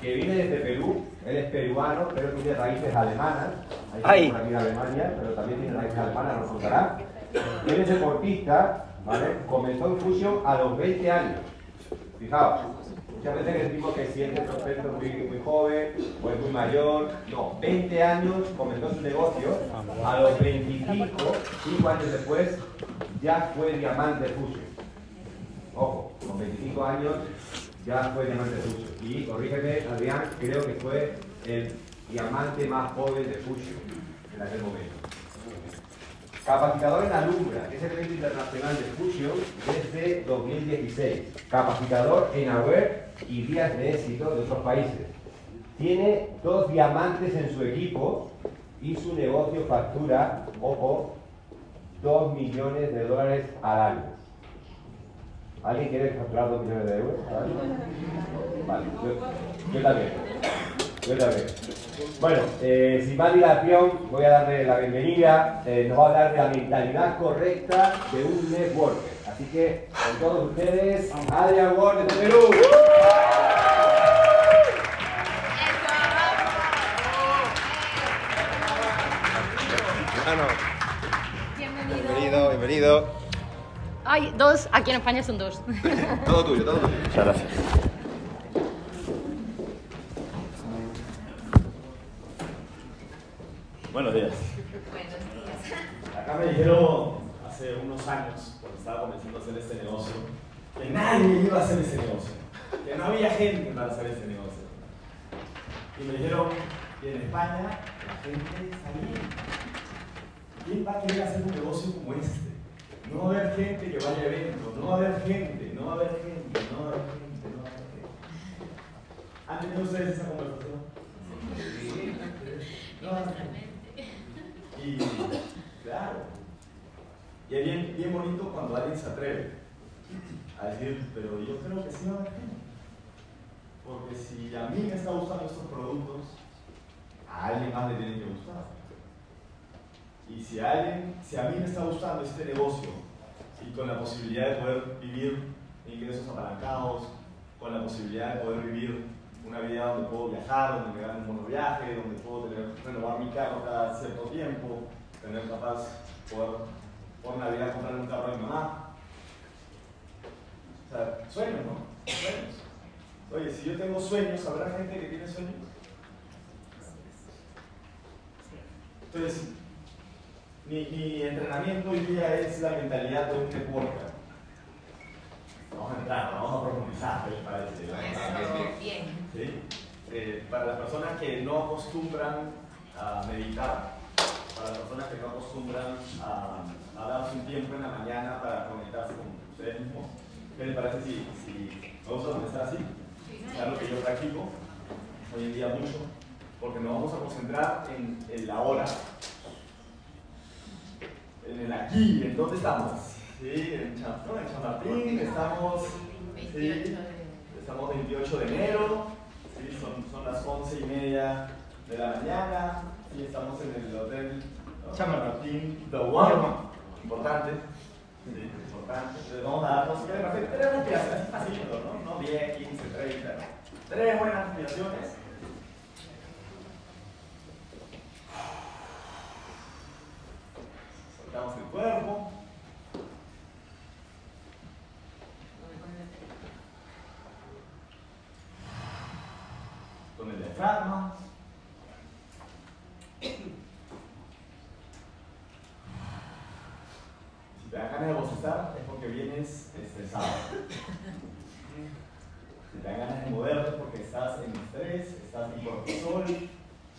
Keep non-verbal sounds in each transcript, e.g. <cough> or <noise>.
que viene desde Perú, él es peruano, pero tiene raíces alemanas. Ahí. Por aquí de Alemania, pero también tiene raíces alemanas, nos contará. Él es deportista, ¿vale? Comenzó en Fusion a los 20 años. Fijaos, muchas veces decimos que siente prospecto muy, muy joven o es muy mayor. No, 20 años comenzó su negocio. A los 25, 5 años después, ya fue diamante Fusion. Ojo, con 25 años ya fue diamante Fusion. Y corrígeme, Adrián, creo que fue el diamante más joven de Fusion en aquel momento. Capacitador en Alumbra, que es el evento internacional de Fusion desde 2016. Capacitador en AWARE y vías de éxito de otros países. Tiene dos diamantes en su equipo y su negocio factura, ojo, 2 millones de dólares al año. ¿Alguien quiere facturar 2 millones de euros? Vale, yo, yo también. Yo también. Bueno, eh, sin más dilación, voy a darle la bienvenida. Eh, nos va a hablar de la mentalidad correcta de un networker. Así que, con todos ustedes, Adrian Ward de Perú. Bienvenido, bienvenido. Ay, dos, aquí en España son dos. <laughs> Todo tuyo, todo tuyo. Muchas gracias. Buenos días. Acá me dijeron hace unos años, cuando estaba comenzando a hacer este negocio, que nadie iba a hacer ese negocio, que no había gente para hacer ese negocio. Y me dijeron que en España la gente está bien. ¿Quién va a querer hacer un negocio como este? No va a haber gente que vaya a eventos, no va a haber gente, no va a haber gente, no va a haber gente, no va a haber gente. ¿Han tenido ustedes esa conversación? Sí. No, y claro. Y es bien, bien bonito cuando alguien se atreve a decir, pero yo creo que sí va a haber gente. Porque si a mí me está gustando estos productos, a alguien más le tienen que gustar. Y si a alguien, si a mí me está gustando este negocio y con la posibilidad de poder vivir ingresos apalancados, con la posibilidad de poder vivir una vida donde puedo viajar, donde me gane un buen viaje, donde puedo tener, renovar mi carro cada cierto tiempo, tener capaz, poder por Navidad comprar un carro a mi mamá. O sea, sueños, ¿no? Sueños. Oye, si yo tengo sueños, ¿habrá gente que tiene sueños? Entonces, mi, mi entrenamiento hoy día es la mentalidad de un networker. Vamos a entrar, vamos a profundizar, ¿qué les parece? Bien. ¿Sí? Eh, para las personas que no acostumbran a meditar, para las personas que no acostumbran a, a darse un tiempo en la mañana para conectarse con ustedes mismos, ¿qué les parece si, si vamos a comenzar así? Es algo que yo practico hoy en día mucho, porque nos vamos a concentrar en, en la hora, en el aquí, en dónde estamos. Sí, en, Cham- no, en Chamartín, estamos, sí, estamos 28 de enero, sí, son, son las 11 y media de la mañana, sí, estamos en el hotel Chamartín, The One, importante, sí, importante. Entonces vamos a darnos tres tres respiraciones, así facilito, ¿no? No 10, 15, 30, tres buenas respiraciones. Soltamos el cuerpo. Con el diafragma. Si te da ganas de bostezar es porque vienes estresado. Si te da ganas de moverte es porque estás en estrés, estás en cortisol.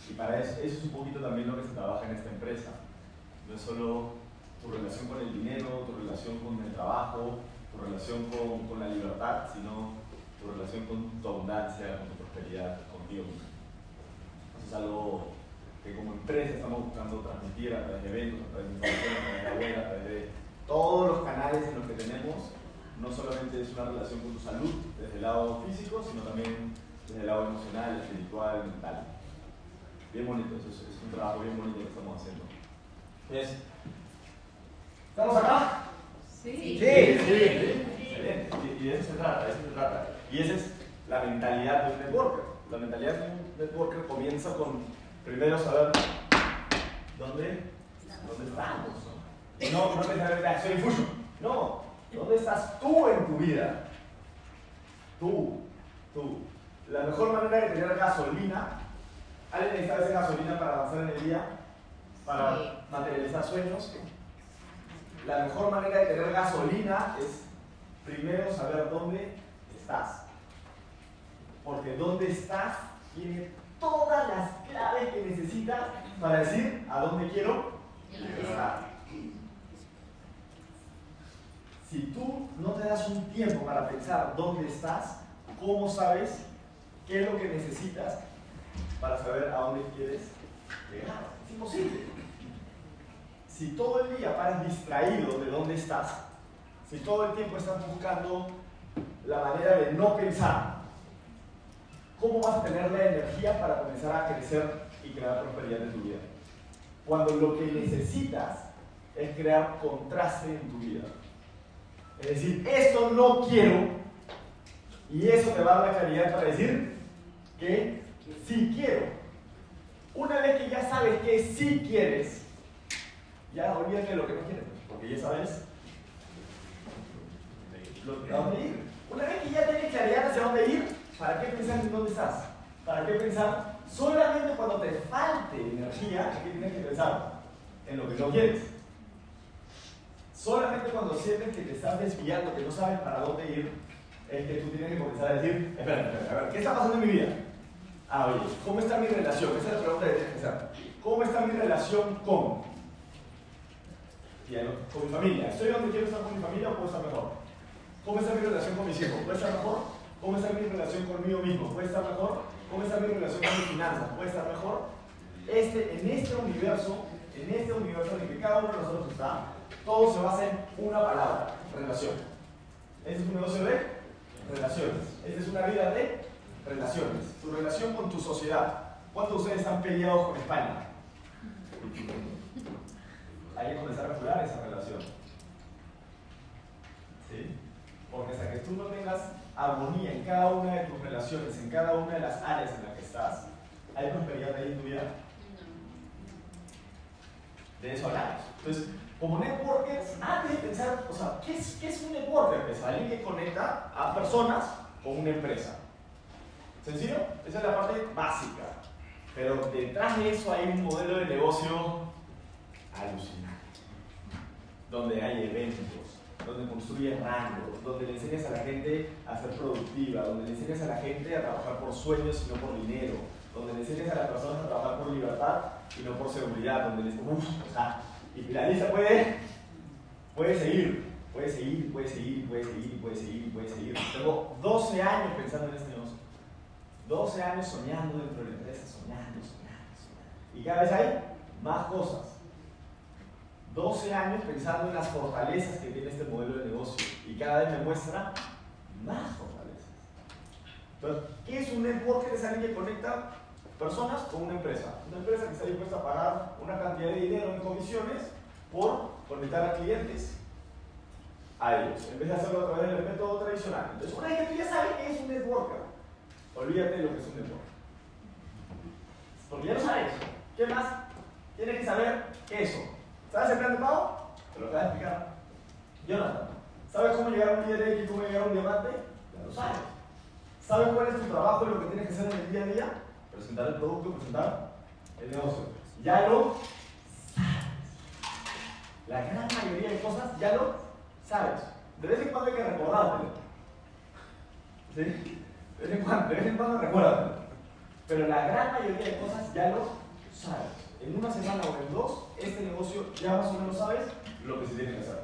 Y para eso, eso es un poquito también lo que se trabaja en esta empresa. No es solo tu relación con el dinero, tu relación con el trabajo, tu relación con, con la libertad, sino tu relación con tu abundancia, con tu prosperidad, contigo mismo. Eso es algo empresa estamos buscando transmitir a través de eventos, a través de información, a través de la web, a través de todos los canales en los que tenemos. No solamente es una relación con tu salud desde el lado físico, sino también desde el lado emocional, espiritual, mental. Bien bonito, eso es, es un trabajo bien bonito que estamos haciendo. Es- ¿Estamos acá? Sí. Sí, sí, Excelente. Y, y de eso se trata, de eso se trata. Y ese es la mentalidad de un networker. La mentalidad de un networker comienza con primero saber dónde, dónde estamos. No, no pensar, ah, soy Fusion. No, ¿dónde estás tú en tu vida? Tú, tú. La mejor manera de tener gasolina, ¿alguien necesita esa gasolina para avanzar en el día? Para materializar sueños. La mejor manera de tener gasolina es primero saber dónde estás. Porque dónde estás tiene todas las claves que necesitas para decir a dónde quiero llegar. Si tú no te das un tiempo para pensar dónde estás, ¿cómo sabes qué es lo que necesitas para saber a dónde quieres llegar? Es imposible. Si todo el día paras distraído de dónde estás, si todo el tiempo estás buscando la manera de no pensar, ¿cómo vas a tener la energía para comenzar a crecer y crear prosperidad en tu vida? Cuando lo que necesitas es crear contraste en tu vida. Es decir, esto no quiero y eso te va a dar la claridad para decir que sí quiero. Una vez que ya sabes que sí quieres, ya olvídate de lo que no quieres, porque ya sabes a dónde ir. Una vez que ya tienes claridad hacia dónde ir, ¿para qué pensar en dónde estás? ¿Para qué pensar solamente cuando te falte energía? ¿Qué tienes que pensar? En lo que no quieres. Solamente cuando sientes que te estás desviando, que no sabes para dónde ir, es que tú tienes que comenzar a decir, espera, espera, a ver, ¿qué está pasando en mi vida? Ah, oye, ¿cómo está mi relación? Esa es la pregunta que tienes que hacer. ¿Cómo está mi relación con? Con mi familia. ¿Estoy donde quiero estar con mi familia o puedo estar mejor? ¿Cómo está mi relación con mis hijos? ¿Puede estar mejor? ¿Cómo está mi relación conmigo mismo? ¿Puede estar mejor? ¿Cómo está mi relación con mis finanzas? ¿Puede estar mejor? Este, en este universo, en este universo en el que cada uno de nosotros está, todo se basa en una palabra, relación. Este es un negocio de relaciones. Esta es una vida de relaciones. Tu relación con tu sociedad. ¿Cuántos de ustedes están peleados con España? Hay que comenzar a mejorar esa relación. ¿Sí? Porque hasta que tú no tengas armonía en cada una de tus relaciones, en cada una de las áreas en las que estás, ¿hay prosperidad ahí en tu vida? De eso hablamos. Entonces, como networkers, antes de pensar, o sea, ¿qué es, qué es un networker? Es alguien que conecta a personas con una empresa. ¿Sencillo? Esa es la parte básica. Pero detrás de eso hay un modelo de negocio alucinante. Donde hay eventos, donde construyes rango, donde le enseñas a la gente a ser productiva, donde le enseñas a la gente a trabajar por sueños y no por dinero, donde le enseñas a las personas a trabajar por libertad y no por seguridad, donde les... Uf, o sea, y la lista puede, puede seguir, puede seguir, puede seguir, puede seguir, puede seguir, puede seguir. Tengo 12 años pensando en este negocio. 12 años soñando dentro de la empresa, soñando, soñando, soñando. Y cada vez hay más cosas. 12 años pensando en las fortalezas que tiene este modelo de negocio y cada vez me muestra más fortalezas. Entonces, ¿qué es un networker? Es alguien que conecta personas con una empresa. Una empresa que está dispuesta a pagar una cantidad de dinero en comisiones por conectar a clientes a ellos, en vez de hacerlo a través del método tradicional. Entonces, una vez que tú ya sabes qué es un networker, olvídate de lo que es un networker. Porque ya lo sabes. ¿Qué más? Tienes que saber eso. ¿Sabes el plan de pago? Te lo voy a explicar. Jonathan, ¿sabes cómo llegar a un billete y cómo llegar a un diamante? Ya lo sabes. ¿Sabes cuál es tu trabajo y lo que tienes que hacer en el día a día? presentar el producto, presentar el negocio. Ya lo sabes. La gran mayoría de cosas ya lo sabes. De vez en cuando hay que recordártelo. ¿Sí? De vez en cuando, de vez en cuando recuérdatelo. Pero la gran mayoría de cosas ya lo sabes. En una semana o en dos, este negocio ya más o menos sabes lo que se tiene que hacer.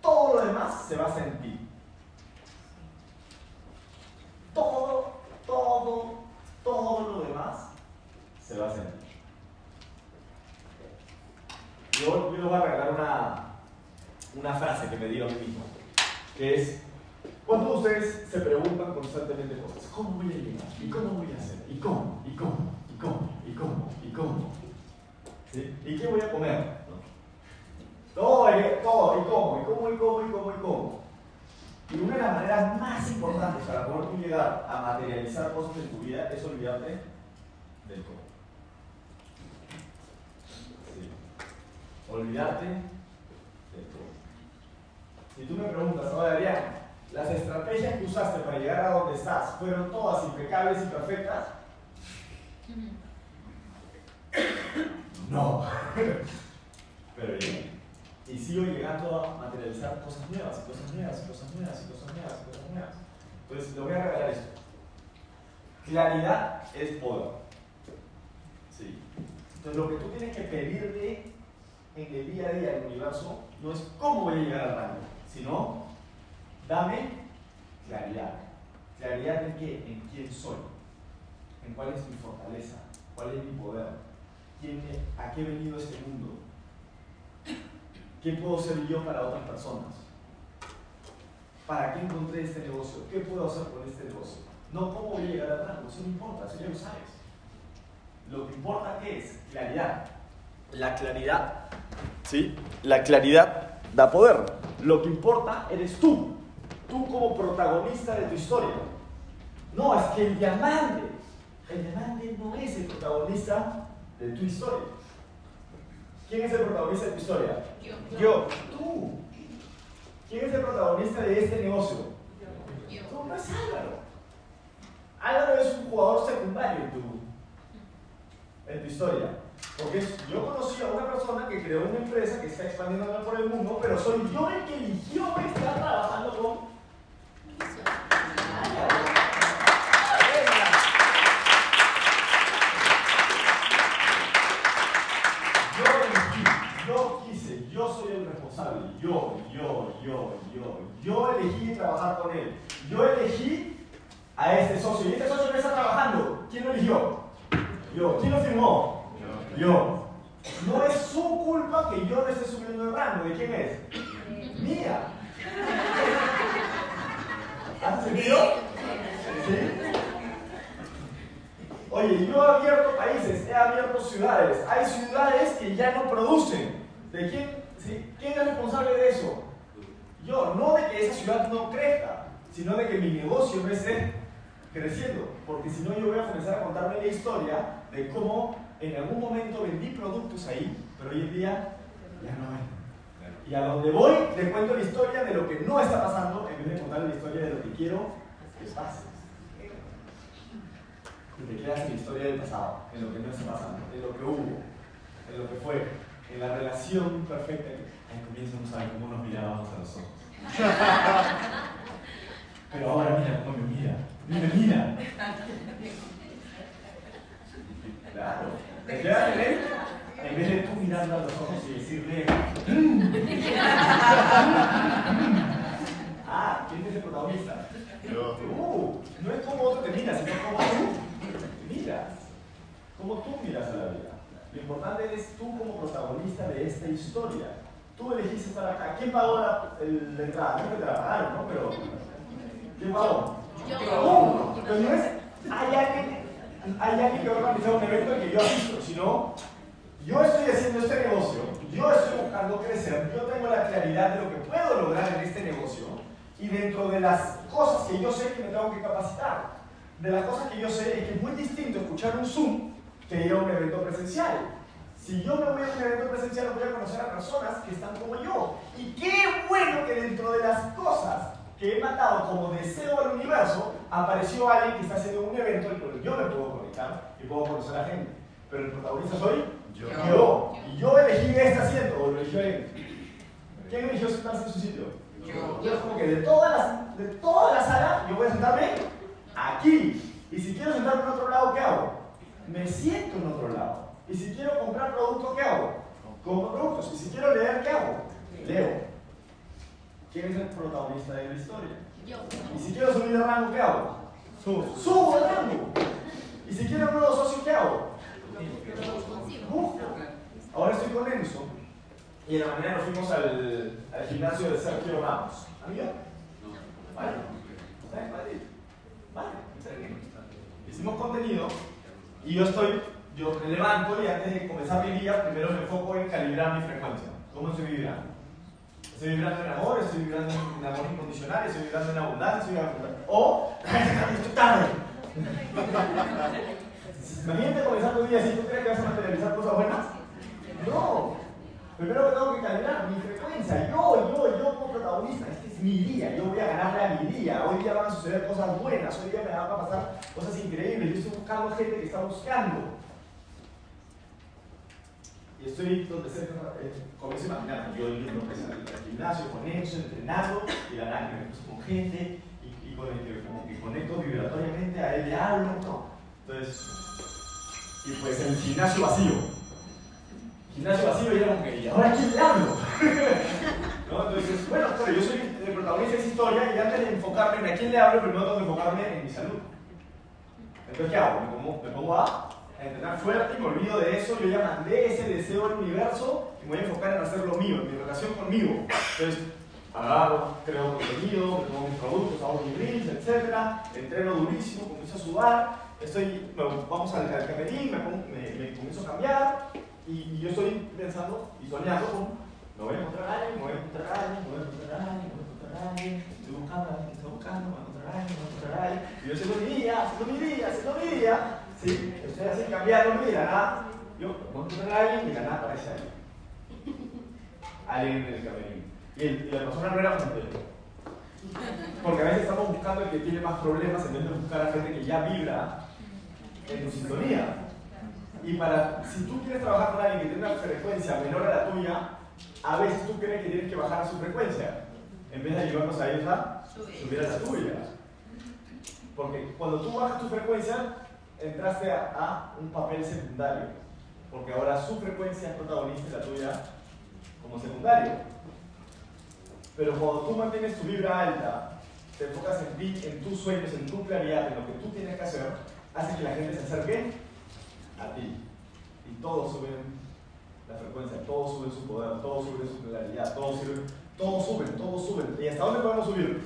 Todo lo demás se basa en ti. Todo, todo, todo lo demás se basa en ti. Yo, yo les voy a regalar una, una frase que me dio a mí mismo, que es, ¿cuántos de ustedes se preguntan constantemente cosas? ¿Cómo voy a llegar? ¿Y cómo voy a hacer? ¿Y cómo? ¿Y cómo? ¿Y cómo? ¿Y cómo? ¿Y cómo? ¿Y qué voy a comer? Todo, todo, ¿y cómo? ¿Y cómo? ¿Y cómo? ¿Y cómo? ¿Y cómo? Y una de las maneras más importantes para poder llegar a materializar cosas en tu vida es olvidarte del cómo. Olvidarte del cómo. Si tú me preguntas, oye Adrián, ¿las estrategias que usaste para llegar a donde estás fueron todas impecables y perfectas? No. <laughs> Pero bien. Y sigo llegando a materializar cosas nuevas, cosas nuevas, cosas nuevas, cosas nuevas, cosas nuevas. Entonces, le voy a regalar esto. Claridad es poder. Sí. Entonces, lo que tú tienes que pedirle en el día a día al universo no es cómo voy a llegar al rango, sino dame claridad. ¿Claridad en qué? En quién soy. En cuál es mi fortaleza. ¿Cuál es mi poder? ¿Quién, ¿A qué he venido a este mundo? ¿Qué puedo ser yo para otras personas? ¿Para qué encontré este negocio? ¿Qué puedo hacer con este negocio? No cómo voy a llegar al rango, eso no importa, eso ya lo sabes. Lo que importa es claridad. La claridad, ¿sí? La claridad da poder. Lo que importa eres tú, tú como protagonista de tu historia. No, es que el diamante, el diamante no es el protagonista de tu historia. ¿Quién es el protagonista de tu historia? Yo. Yo. Tú. ¿Quién es el protagonista de este negocio? Yo. Tú no es Álvaro. Álvaro es un jugador secundario en tu, en tu historia. Porque yo conocí a una persona que creó una empresa que está expandiendo por el mundo, pero soy yo el que eligió estar trabajando con Yo elegí, yo quise, yo soy Yo, yo, yo, yo, yo elegí trabajar con él. Yo elegí a este socio. Y este socio que está trabajando, ¿quién lo eligió? Yo. ¿Quién lo firmó? Yo. No es su culpa que yo no esté subiendo el rango. ¿De quién es? Mía. ¿Hace sentido? ¿Sí? Oye, yo he abierto países, he abierto ciudades. Hay ciudades que ya no producen. ¿De quién, ¿Quién es responsable de eso? Yo, no de que esa ciudad no crezca, sino de que mi negocio no esté creciendo. Porque si no, yo voy a comenzar a contarme la historia de cómo en algún momento vendí productos ahí, pero hoy en día ya no hay. Y a donde voy, le cuento la historia de lo que no está pasando en vez de contarle la historia de lo que quiero que pase. Y te quedas en la historia del pasado, en lo que no está pasando, en lo que hubo, en lo que fue, en la relación perfecta. Al comienzo no saben cómo nos mirábamos a los ojos. <laughs> Pero ahora mira cómo me mira. Mira, mira. Claro. Te quedas en él en vez de tú mirando a los ojos y decirle. "Mm". ah, ¿quién es el protagonista? Tú. No es como otro te mira, sino como tú te miras. Como tú miras a la vida. Lo importante eres tú como protagonista de esta historia. Tú elegiste estar acá. ¿Quién pagó la, el- la entrada? No que te la pagaron, ¿no? Pero. ¿Quién pagó? Yo. ¿Cómo? Pero no es. Hay alguien, hay alguien que va a organizar un evento en que yo asisto, sino. Yo estoy haciendo este negocio, yo estoy buscando crecer, yo tengo la claridad de lo que puedo lograr en este negocio y dentro de las cosas que yo sé que me tengo que capacitar, de las cosas que yo sé es que es muy distinto escuchar un Zoom que ir a un evento presencial. Si yo me voy a un evento presencial, voy a conocer a personas que están como yo. Y qué bueno que dentro de las cosas que he mandado como deseo al universo, apareció alguien que está haciendo un evento en el que yo me puedo conectar y puedo conocer a gente. Pero el protagonista soy Yo. yo. Y yo elegí este asiento, o lo eligió él. ¿Quién eligió sentarse en su sitio? Yo. Yo es como que de toda, la, de toda la sala, yo voy a sentarme aquí. Y si quiero sentarme en otro lado, ¿qué hago? Me siento en otro lado. Y si quiero comprar productos, ¿qué hago? Compro productos. Y si quiero leer, ¿qué hago? Leo. ¿Quién es el protagonista de la historia? Yo. Y si quiero subir de rango, ¿qué hago? Subo. Subo de rango. Y si quiero un nuevo socio, ¿qué hago? Busco. Ahora estoy con Enzo. Y en la mañana nos fuimos al, al gimnasio de Sergio Ramos. ¿Amigo? Vale. ¿Está en Madrid? Vale. está bien. Hicimos contenido y yo estoy, yo me levanto y antes de comenzar mi día, primero me enfoco en calibrar mi frecuencia. ¿Cómo estoy vibrando? Estoy vibrando en amor, estoy vibrando en amor incondicional, estoy vibrando en abundancia, estoy en... O, <laughs> estoy tarde. Imagínate comenzar tu día así, ¿tú crees que vas a materializar cosas buenas? No. Primero que tengo que calibrar mi frecuencia. Yo, yo, yo como protagonista, este es mi día, yo voy a ganarle a mi día. Hoy día van a suceder cosas buenas, hoy día me van a pasar cosas increíbles. Yo estoy buscando gente que está buscando. Y estoy donde cerca, eh, comienzo a imaginar, yo yendo al, gimnasio con eso, entrenando, y la verdad que me cruzo con gente, y, con el que como conecto vibratoriamente, a él le hablo. Entonces, y pues el gimnasio vacío. Gimnasio vacío y era como que, ¿y ahora quién le hablo? <laughs> Entonces, bueno, pero yo soy el protagonista historia y antes de enfocarme en a quién le hablo, primero tengo que enfocarme en mi salud. Entonces, ¿qué hago? Me pongo, me pongo a entrenar fuerte y me olvido de eso, yo ya mandé ese deseo al universo y me voy a enfocar en hacer lo mío, en mi relación conmigo. Entonces, agarro, creo contenido, me pongo mis productos, hago mis reels, etc. Entreno durísimo, comienzo a sudar, estoy, bueno, vamos al, al camerín, me, me, comienzo a cambiar y, y yo estoy pensando y soñando con, me voy a encontrar a alguien, me voy a encontrar a alguien, me voy a encontrar a alguien, encontrar a alguien, estoy buscando estoy buscando, voy a encontrar a alguien, me voy a encontrar y yo haciendo mi día, haciendo mi día, haciendo mi día, sí, estoy así cambiando mi vida, nada, yo voy a a alguien y la nada aparece alguien. Alguien en el camerín. Y, la persona no era Montello. Porque a veces estamos buscando el que tiene más problemas en vez de buscar a gente que ya vibra en tu sintonía. Y para, si tú quieres trabajar con alguien que tiene una frecuencia menor a la tuya, a veces tú crees que tienes que bajar a su frecuencia, en vez de ayudarnos a ellos a subir a la tuya. Porque cuando tú bajas tu frecuencia, entraste a, a un papel secundario. Porque ahora su frecuencia es protagonista y la tuya como secundario. Pero cuando tú mantienes tu vibra alta, te enfocas en ti, en tus sueños, en tu claridad, en lo que tú tienes que hacer, hace que la gente se acerque a ti. Y todos suben la frecuencia, todos suben su poder, todos suben su claridad, todos suben, todos suben, todos suben. ¿Y hasta dónde podemos subir?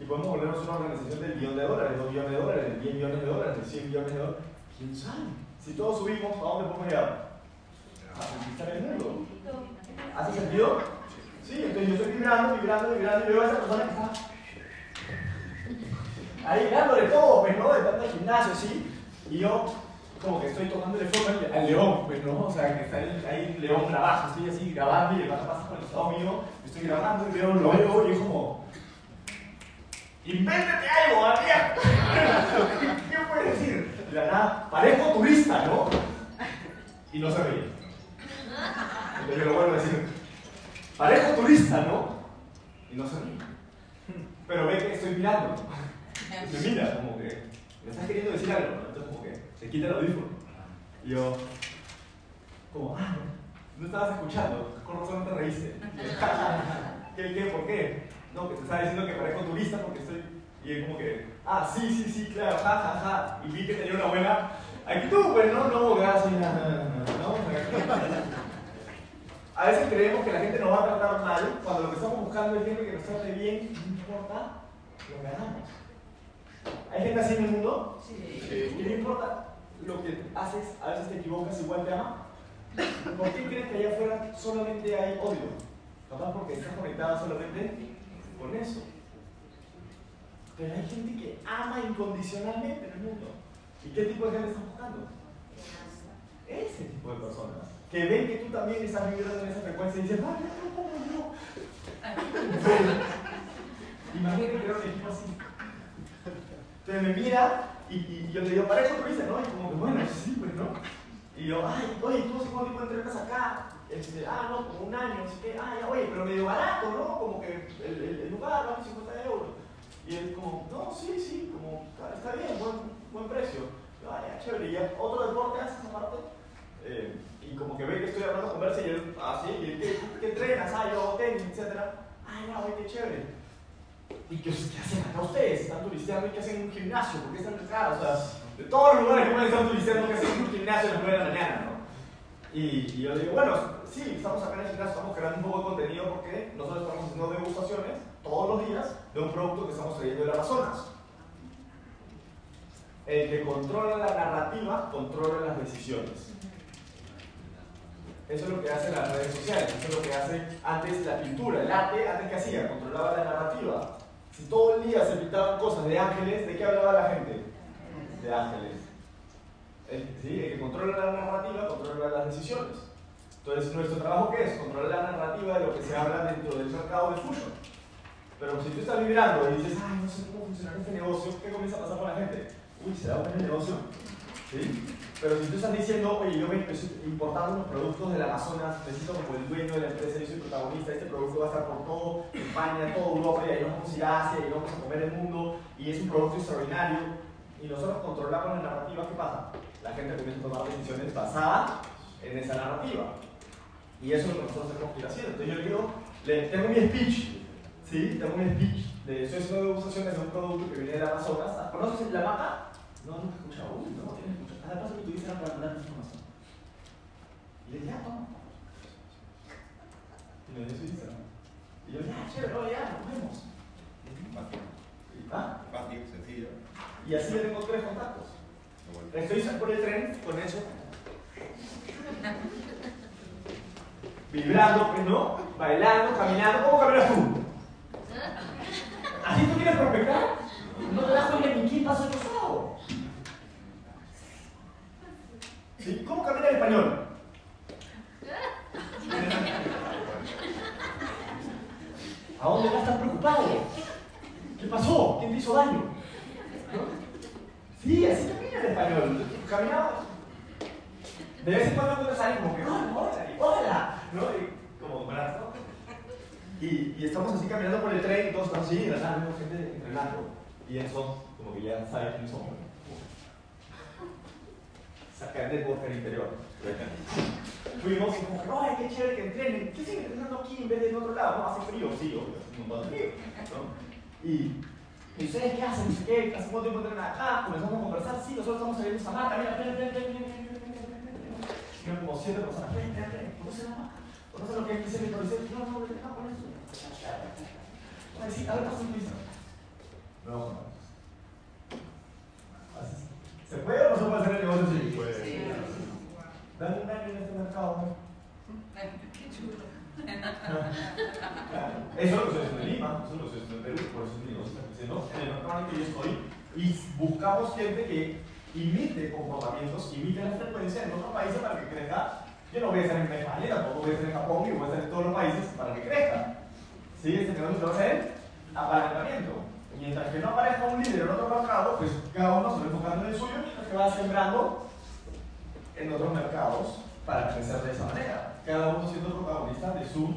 Y podemos volvernos una organización del billón de dólares, dos billones de dólares, de 10 millones de dólares, de 100 millones de dólares. ¿Quién sabe? Si todos subimos, ¿a dónde podemos llegar? A conquistar el mundo. ¿Hace sentido? Sí, entonces yo estoy vibrando, vibrando, vibrando, y veo a esa persona que está ahí dándole todo, pues, ¿no? De tanto gimnasio, sí. Y yo, como que estoy tocándole foto al, al león, pues, ¿no? O sea, que está ahí, el león grabando, estoy así grabando y el pasa por el lado mío, estoy grabando y veo, lo veo y es como. ¡Invéntate algo, Adrián! <laughs> ¿Qué puedes decir? De la nada, parezco turista, ¿no? Y no se ríe. Entonces yo lo vuelvo a decir, parezco turista, ¿no? Y no se ríe. Pero ve que estoy mirando. <laughs> Me mira, como que, me estás queriendo decir algo, ¿no? Entonces se quita el audífono. Y yo, como, ah, no estabas escuchando, con razón no te reíste. <laughs> ¿Qué, qué, por qué? No, que te estaba diciendo que parezco turista porque estoy... Y él como que, ah, sí, sí, sí, claro, ja, ja, ja. Y vi que tenía una buena actitud, pues, ¿no? No, gracias, no, no, A veces creemos que la gente nos va a tratar mal cuando lo que estamos buscando es gente que nos trate bien, no importa lo que hagamos. ¿Hay gente así en el mundo? Sí. ¿Y no importa lo que haces? A veces te equivocas, igual te ama. ¿Por qué crees que allá afuera solamente hay odio? Capaz porque estás conectado solamente con eso. Pero hay gente que ama incondicionalmente en el mundo. ¿Y qué tipo de gente estás buscando? Ese tipo de personas. Que ven que tú también estás vibrando en esa frecuencia y dicen, ¡ay, no, como yo! <laughs> Imagínate crear un equipo así. Entonces me mira y, y yo le digo, para eso tú dices, ¿no? Y como que, bueno, sí, pues, ¿no? Y yo, ay, oye, ¿tú hace cuánto tiempo entrenas acá? Este, ah, no, como un año, así que, ah, ya, oye, pero medio barato, ¿no? Como que el, el, el lugar vale 50 euros. Y él como, no, sí, sí, como, está, bien, buen, buen precio. Yo, ah, ya, chévere. Ya, otro deporte haces aparte. Eh, y como que ve que estoy hablando con Versa y él, ah, sí, y él, ¿qué, qué entrenas? Ah, yo tenis, etcétera. Ah, ya, oye, qué chévere. ¿Y qué, qué hacen acá ustedes? Están turisteando y qué hacen en un gimnasio, ¿por qué están acá? O sea, de todos los lugares que pueden estar turisteando, ¿qué hacen en un gimnasio a las 9 de la mañana, no? Y, y yo le digo, bueno, sí, estamos acá en el gimnasio, estamos creando un poco de contenido porque nosotros estamos haciendo degustaciones todos los días de un producto que estamos trayendo del Amazonas. El que controla la narrativa, controla las decisiones. Eso es lo que hacen las redes sociales, eso es lo que hace antes la pintura, el arte, antes que hacía, controlaba la narrativa. Si todo el día se pintaban cosas de ángeles, ¿de qué hablaba la gente? De ángeles. El, ¿sí? el que controla la narrativa controla las decisiones. Entonces, ¿nuestro trabajo qué es? Controlar la narrativa de lo que se habla dentro del mercado de fusion. Pero si tú estás vibrando y dices, ay, no sé cómo funciona este negocio, ¿qué comienza a pasar con la gente? Uy, ¿se da el negocio? ¿Sí? Pero si tú estás diciendo, oye, yo me estoy importando unos productos del Amazonas, necesito como el dueño de la empresa, yo soy protagonista, este producto va a estar por todo España, todo Europa, y ahí vamos a ir a Asia, y vamos a comer el mundo, y es un producto extraordinario, y nosotros controlamos la narrativa, ¿qué pasa? La gente comienza a tomar decisiones basadas en esa narrativa. Y eso es lo que nosotros tenemos que ir haciendo. Entonces yo digo, le, tengo mi speech, ¿sí? Tengo mi speech de soy haciendo degustaciones de un producto que viene del Amazonas. ¿Conoces la marca? No, nunca he escuchado. Uy, no, escuchar. paso que tu Instagram para mandar información. Y le dije, ah, toma. Y me dio su Instagram. Y yo, ya, chévere, no, ya, nos vemos. Fácil, ¿Ah? fácil, sencillo. Y así le tengo tres contactos. Estoy por el tren con eso. Vibrando, pues, ¿no? Bailando, caminando. ¿Cómo caminas tú? ¿Así tú quieres prospectar? No te das cuenta ni quién pasa al costado. ¿Sí? ¿Cómo camina el español? ¿A dónde vas tan preocupado? ¿Qué pasó? ¿Quién te hizo daño? Sí, así camina el español. Caminamos. De vez en cuando uno sale como que, ¡hola, hola! hola", ¿No? Y como brazo. Y, estamos así caminando por el tren todos estamos así, vemos gente entrenando. Y eso, como que ya sabe quién somos. Sacar del bosque interior. Fuimos y como ¡ay, qué chévere que entrenen! ¿Qué siguen entrenando aquí en vez de en otro lado? No, hace frío, sí, obvio, un montón de frío. ¿no? Y, ¿Y ustedes qué hacen? ¿Qué? ¿Hace cuánto tiempo acá? Comenzamos a conversar. Sí, nosotros estamos saliendo esta mata. Mira, como siete personas. Ven, ven, ven. La lo que es se No, no, no, con eso. A. No, ¿Se puede o no se puede hacer el negocio? Sí. Sí. En este mercado, ¿no? Qué chulo. Eso lo se en Lima, eso lo se en Perú, por eso es negocio creciendo en el el que yo estoy. Y buscamos gente que imite comportamientos, imite la frecuencia en otros países para que crezca. Yo no voy a estar en España, tampoco voy a estar en Japón, y voy a estar en todos los países para que crezca. ¿Sí? Este negocio se va a hacer apalancamiento. Mientras que no aparezca un líder en otro mercado, pues cada uno se va enfocando en el suyo, mientras que va sembrando en otros mercados para crecer de esa manera. Cada uno siendo protagonista de su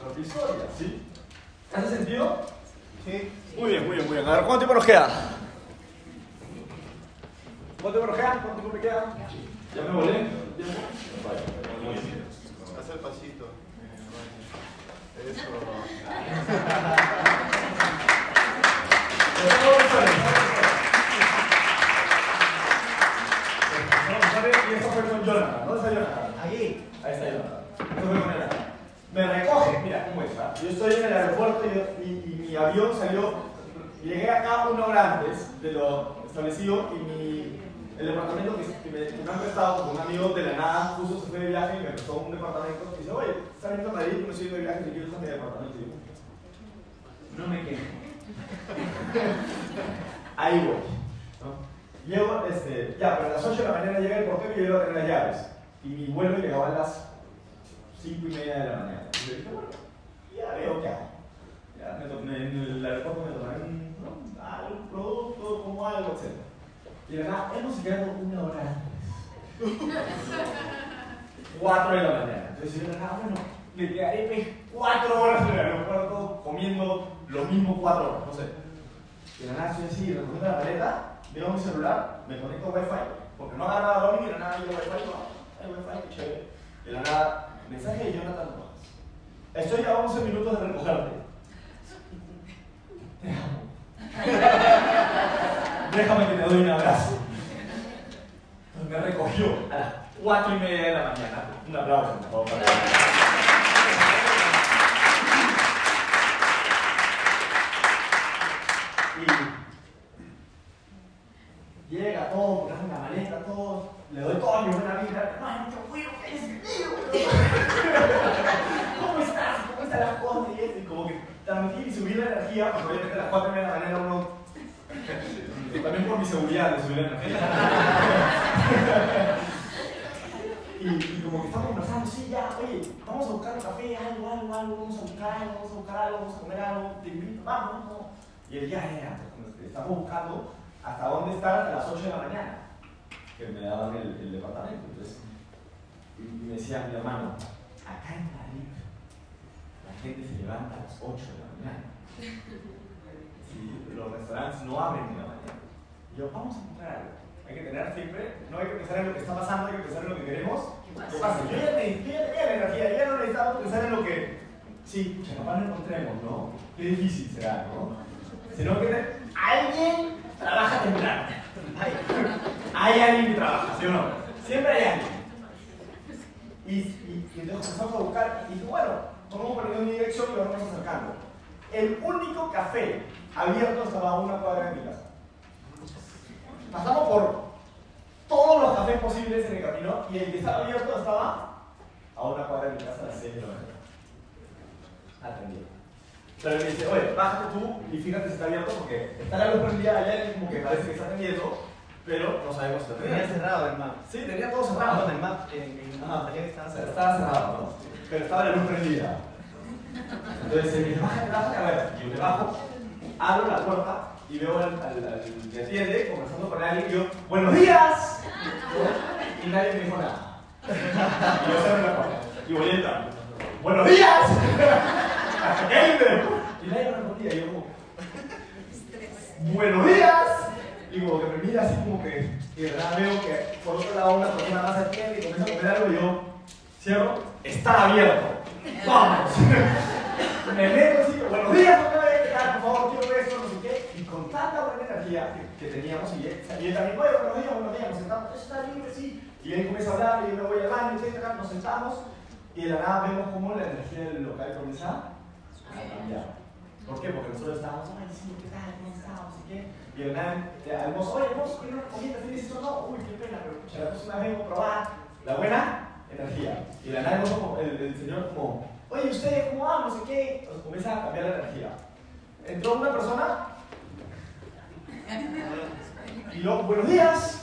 propia historia, ¿sí? ¿Hace sentido? Sí. Muy bien, muy bien, muy bien. A ver, ¿cuánto tiempo nos queda? ¿Cuánto tiempo nos queda? ¿Cuánto tiempo me queda? ¿Ya me volé? ¿Ya me volé? Haz el pasito. Eso. Y eso fue con Jonathan. ¿Dónde está Jonathan? Aquí. Ahí está Jonathan. Eso fue con él. Me recoge, mira cómo está. Yo estoy en el aeropuerto y, y- y mi avión salió. Llegué acá una hora antes de lo establecido y mi, el departamento que, que me, que me han prestado con un amigo de la nada, justo se fue de viaje y me prestó un departamento. Y dice, oye, está viniendo a Madrid, no estoy de viaje, te quiero usar mi departamento. Y yo, no me quejo. <laughs> Ahí voy. ¿no? Llego, este, ya, pero a las 8 de la mañana llega el portero y yo iba a tener las llaves. Y mi vuelo llegaba a las 5 y media de la mañana. Y yo dije, bueno, ya veo qué hago. Me en el aeropuerto, me tomaré un, ¿no? algún producto, como algo, etc. Y de nada, hemos llegado una hora antes. <laughs> 4 de la mañana. Entonces yo de nada, bueno, me quedaré pues, 4 horas en el aeropuerto comiendo lo mismo 4 horas, no sé. Y de la nada estoy así, recogiendo la maleta, veo mi celular, me conecto a Wi-Fi, porque no agarraba roaming y de la nada yo Wi-Fi, no, hay Wi-Fi, qué chévere. Y de la nada, mensaje de Jonathan Rojas. Estoy a 11 minutos de recogerte. Te <laughs> amo. Déjame que te doy un abrazo. Me recogió a las 4 y media de la mañana. Un aplauso, por favor. Y Llega todo, porque hace una maleta, todo. Le doy todo mi buena vida. Ay, mucho cuido, que es mío. ¿Cómo estás? ¿Cómo están las cosas? Y eso, y como que transmitir y subir la energía, porque obviamente a las 4 de la mañana uno. También por mi seguridad de subir la energía. Y, y como que estamos conversando, sí, ya, oye, vamos a buscar un café, algo, algo, algo, vamos a buscar algo, vamos a buscar algo, vamos a comer algo, te invito, vamos, vamos. Y él ya, ya, estamos buscando hasta dónde estar a las 8 de la mañana, que me daban el, el departamento. Entonces, y me decía mi hermano, acá en Madrid, la gente se levanta a las 8 de la mañana. <laughs> Y los restaurantes no abren en la mañana. Y yo, vamos a encontrar algo. Hay que tener siempre, no hay que pensar en lo que está pasando, hay que pensar en lo que queremos. ¿Qué pasa? Yo ya, tenía la energía, ya no necesitamos pensar en lo que, sí, pucha, capaz no encontremos, ¿no? Qué difícil será, ¿no? Sino que alguien trabaja temprano. Hay, hay alguien que trabaja, ¿sí o no? Siempre hay alguien. Y, y, y entonces empezamos a buscar, y dije, bueno, tomamos por mi dirección y lo vamos acercando. El único café abierto estaba a una cuadra de mi casa. Pasamos por todos los cafés posibles en el camino y el que estaba abierto estaba a una cuadra de mi casa a las 6 de la mañana. Atendido. Pero me dice, oye, bájate tú y fíjate si está abierto porque está la luz prendida allá y como que parece que está atendiendo, pero no sabemos si Tenía cerrado el map. Sí, tenía todo Ah, cerrado. bueno, el map en, en salía que estaba cerrado. Estaba cerrado, ¿no? Pero estaba la luz prendida. Entonces él me dice, bájate, bájate, a ver. Yo me bajo, abro la puerta y veo al, al, que atiende conversando con alguien y yo, ¡Buenos días! Y nadie me dijo nada. Y yo cerré la puerta. Y voy entrando. ¡Buenos días! Hasta que. Y nadie me respondía. Y yo como, ¡Buenos días! Y como que me mira así como que, y de verdad veo que por otro lado una persona más atiende y comienza a comer algo y yo cierro, está abierto. ¡Vamos! <laughs> me meto así, buenos días. Por favor, quiero esto, no sé qué. Y con tanta buena energía que, teníamos, y él, también, oye, buenos días, buenos días, nos sentamos, está libre, sí. Y él comienza a hablar, y yo me voy al baño, etcétera, nos sentamos, y de la nada vemos cómo la energía del local comienza a cambiar. ¿Por qué? Porque nosotros estábamos, ay, sí, ¿qué tal? ¿Cómo estamos? Qué. Y nada, eh, almorzó, oye, a comer una comida, ¿tienes eso? No, uy, qué pena, pero pucha, la próxima vez voy a probar la buena energía. Y como, el, el señor como, oye, ¿ustedes cómo van? No sé qué. Comienza a cambiar la energía. Entró una persona y yo, buenos días.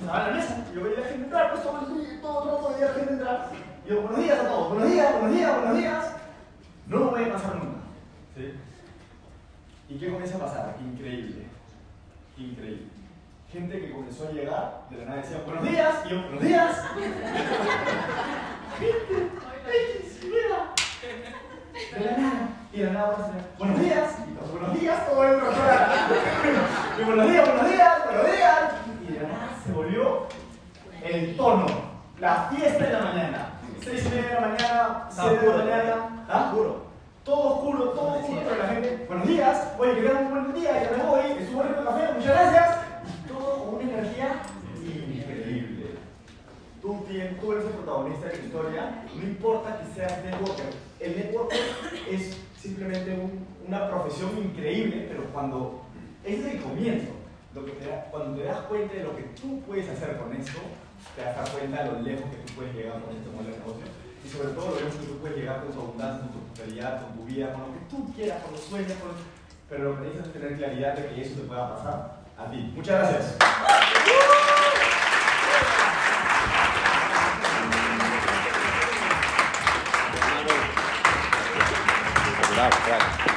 Estaba en la mesa. Y yo veía a la gente entrar, pues todo el todo, a la gente entrar. Y yo, buenos días a todos, buenos días, buenos días, buenos días. No me voy a pasar nunca. ¿Sí? ¿Y qué comienza a pasar? Increíble. Increíble. Gente que comenzó a llegar, de la nada decía, buenos días, y yo, buenos días. Gente, mira. De la nada. Y de la nada señora, buenos días. Y todos, buenos días, todo el. Y buenos días, buenos días, buenos días. Y de la nada se volvió el tono, la fiesta de la mañana. Seis y media de la mañana, siete de la mañana. ¿Ah? Oscuro. Todo oscuro, todo oscuro, pero la gente, buenos días, oye, que tengan un buen día, ya me voy, subo rico café, muchas gracias. Y todo con una energía increíble. Tú, tienes, tú eres el protagonista de la historia, no importa que seas networker. El networker es simplemente un- una profesión increíble, pero cuando es el comienzo, lo que te da- cuando te das cuenta de lo que tú puedes hacer con esto, te das cuenta de lo lejos que tú puedes llegar con este modelo de negocio y sobre todo lejos que tú puedes llegar con tu abundancia, con tu prosperidad, con tu vida, con lo que tú quieras, con los sueños, con... pero lo que necesitas es tener claridad de que eso te pueda pasar a ti. Muchas gracias. Bravo, bravo.